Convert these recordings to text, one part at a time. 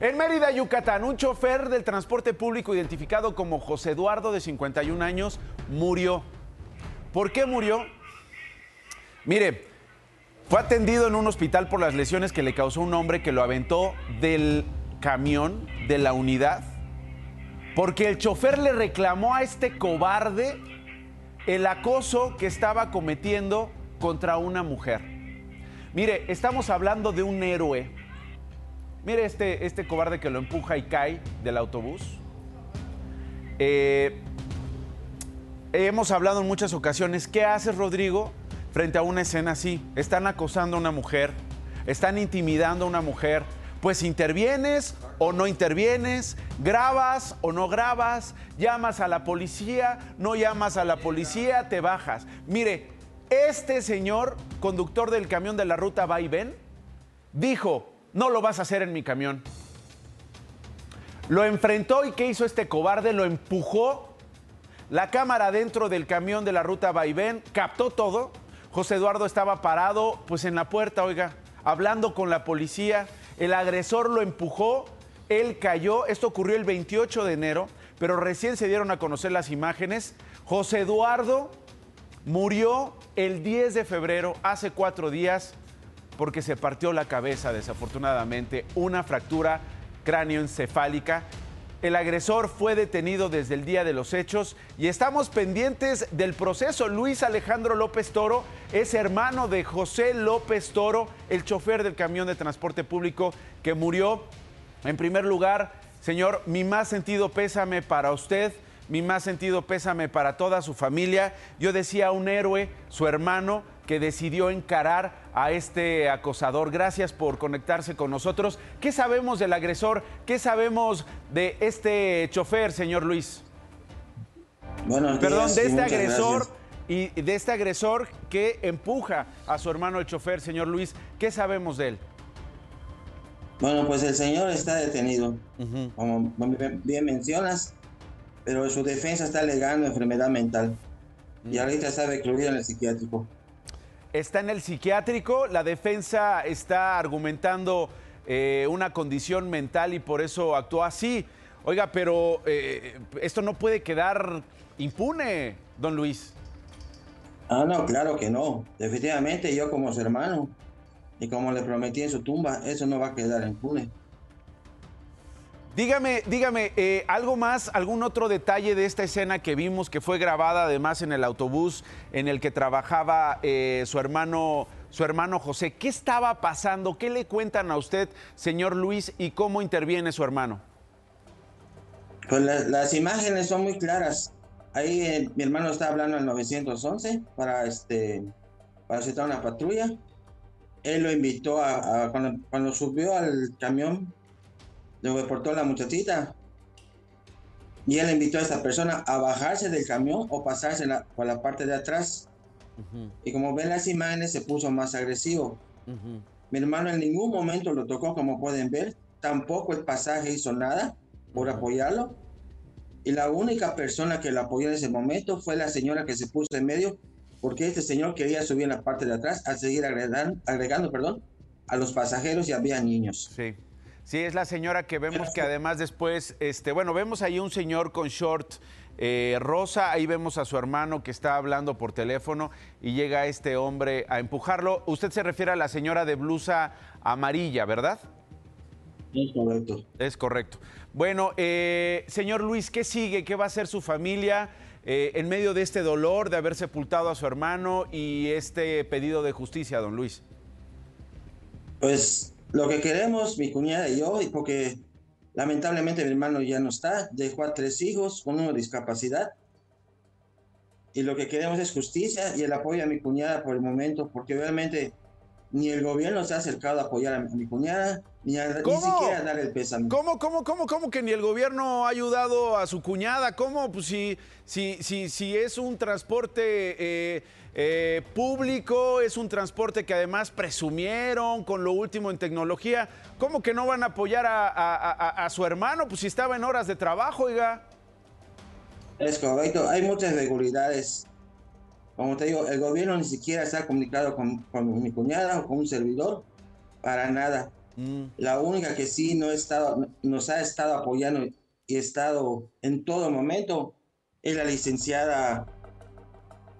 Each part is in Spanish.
En Mérida, Yucatán, un chofer del transporte público identificado como José Eduardo, de 51 años, murió. ¿Por qué murió? Mire, fue atendido en un hospital por las lesiones que le causó un hombre que lo aventó del camión, de la unidad, porque el chofer le reclamó a este cobarde el acoso que estaba cometiendo contra una mujer. Mire, estamos hablando de un héroe Mire este, este cobarde que lo empuja y cae del autobús. Eh, hemos hablado en muchas ocasiones, ¿qué haces Rodrigo frente a una escena así? Están acosando a una mujer, están intimidando a una mujer. Pues intervienes o no intervienes, grabas o no grabas, llamas a la policía, no llamas a la policía, te bajas. Mire, este señor, conductor del camión de la ruta va y ven, dijo, no lo vas a hacer en mi camión. Lo enfrentó y ¿qué hizo este cobarde? Lo empujó. La cámara dentro del camión de la ruta Vaivén captó todo. José Eduardo estaba parado pues en la puerta, oiga, hablando con la policía. El agresor lo empujó, él cayó. Esto ocurrió el 28 de enero, pero recién se dieron a conocer las imágenes. José Eduardo murió el 10 de febrero, hace cuatro días, porque se partió la cabeza, desafortunadamente, una fractura cráneoencefálica. El agresor fue detenido desde el día de los hechos y estamos pendientes del proceso. Luis Alejandro López Toro es hermano de José López Toro, el chofer del camión de transporte público que murió. En primer lugar, señor, mi más sentido pésame para usted, mi más sentido pésame para toda su familia. Yo decía un héroe, su hermano, que decidió encarar a este acosador. Gracias por conectarse con nosotros. ¿Qué sabemos del agresor? ¿Qué sabemos de este chofer, señor Luis? Bueno, Perdón, de este agresor y de este agresor que empuja a su hermano el chofer, señor Luis. ¿Qué sabemos de él? Bueno, pues el señor está detenido, como bien mencionas, pero su defensa está alegando enfermedad mental y ahorita está recluido en el psiquiátrico está en el psiquiátrico, la defensa está argumentando eh, una condición mental y por eso actuó así. Oiga, pero eh, esto no puede quedar impune, don Luis. Ah, no, claro que no. Definitivamente yo como su hermano y como le prometí en su tumba, eso no va a quedar impune. Dígame, dígame, eh, algo más, algún otro detalle de esta escena que vimos que fue grabada además en el autobús en el que trabajaba eh, su hermano, su hermano José. ¿Qué estaba pasando? ¿Qué le cuentan a usted, señor Luis, y cómo interviene su hermano? Pues las imágenes son muy claras. Ahí eh, mi hermano está hablando al 911 para este para citar una patrulla. Él lo invitó a, cuando subió al camión le reportó la muchachita. Y él invitó a esa persona a bajarse del camión o pasarse por la parte de atrás. Y como ven las imágenes, se puso más agresivo. Mi hermano en ningún momento lo tocó, como pueden ver. Tampoco el pasaje hizo nada por apoyarlo. Y la única persona que lo apoyó en ese momento fue la señora que se puso en medio, porque este señor quería subir en la parte de atrás a seguir agregando, agregando perdón, a los pasajeros y había niños. Sí. Sí, es la señora que vemos que además después, este, bueno, vemos ahí un señor con short eh, rosa, ahí vemos a su hermano que está hablando por teléfono y llega este hombre a empujarlo. Usted se refiere a la señora de blusa amarilla, ¿verdad? Es correcto. Es correcto. Bueno, eh, señor Luis, ¿qué sigue? ¿Qué va a hacer su familia eh, en medio de este dolor de haber sepultado a su hermano y este pedido de justicia, don Luis? Pues lo que queremos, mi cuñada y yo, porque lamentablemente mi hermano ya no está, dejó a tres hijos con una discapacidad. Y lo que queremos es justicia y el apoyo a mi cuñada por el momento, porque realmente ni el gobierno se ha acercado a apoyar a mi cuñada, ni, siquiera dar el pésame. ¿Cómo, cómo, cómo, cómo que ni el gobierno ha ayudado a su cuñada? ¿Cómo? Pues si, si, si, si es un transporte eh, eh, público, es un transporte que además presumieron con lo último en tecnología, ¿cómo que no van a apoyar a, su hermano? Pues si estaba en horas de trabajo, oiga. Es correcto, hay muchas irregularidades. Como te digo, el gobierno ni siquiera se ha comunicado con, mi cuñada o con un servidor, para nada. Mm. La única que sí no estado, nos ha estado apoyando y estado en todo momento es la licenciada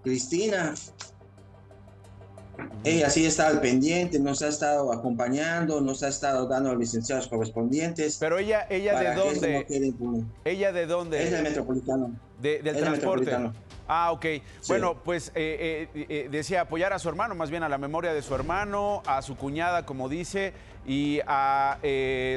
Cristina. Ella sí está al pendiente, nos ha estado acompañando, nos ha estado dando los licenciados correspondientes. Pero ella, ella de dónde? ella de dónde? Es del metropolitano. del transporte. Ah, ok. Bueno, pues eh, eh, eh, decía apoyar a su hermano, más bien a la memoria de su hermano, a su cuñada, como dice, y a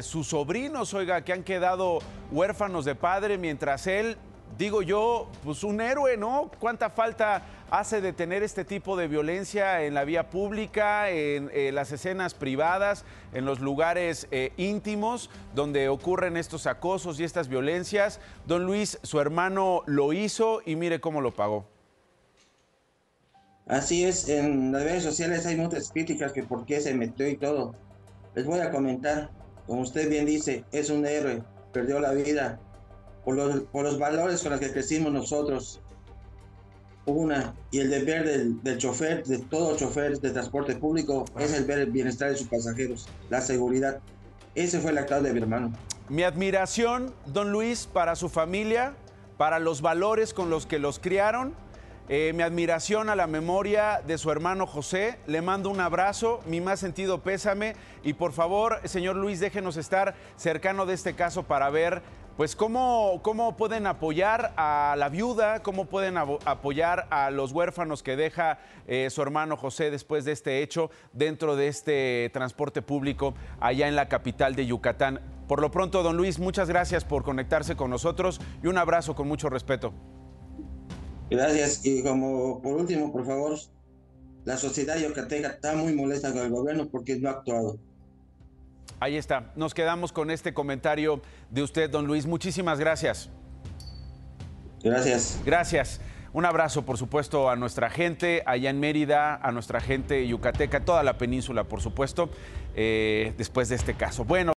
sus sobrinos, oiga, que han quedado huérfanos de padre, mientras él digo yo, pues un héroe, ¿no? ¿Cuánta falta hace de tener este tipo de violencia en la vía pública, en eh, las escenas privadas, en los lugares eh, íntimos donde ocurren estos acosos y estas violencias? Don Luis, su hermano lo hizo y mire cómo lo pagó. Así es, en las redes sociales hay muchas críticas que por qué se metió y todo. Les voy a comentar, como usted bien dice, es un héroe, perdió la vida, por los, por los valores con los que crecimos nosotros. Una, y el deber del, del chofer, de todo chofer de transporte público, es el ver el bienestar de sus pasajeros, la seguridad. Ese fue el acto de mi hermano. Mi admiración, don Luis, para su familia, para los valores con los que los criaron. Eh, mi admiración a la memoria de su hermano José. Le mando un abrazo, mi más sentido pésame. Y por favor, señor Luis, déjenos estar cercano de este caso para ver pues cómo, cómo pueden apoyar a la viuda, cómo pueden apoyar a los huérfanos que deja eh, su hermano José después de este hecho dentro de este transporte público allá en la capital de Yucatán. Por lo pronto, don Luis, muchas gracias por conectarse con nosotros y un abrazo con mucho respeto. Gracias. Y como por último, por favor, la sociedad yucateca está muy molesta con el gobierno porque no ha actuado. Ahí está. Nos quedamos con este comentario de usted, don Luis. Muchísimas gracias. Gracias. Gracias. Un abrazo, por supuesto, a nuestra gente allá en Mérida, a nuestra gente yucateca, toda la península, por supuesto, eh, después de este caso. Bueno.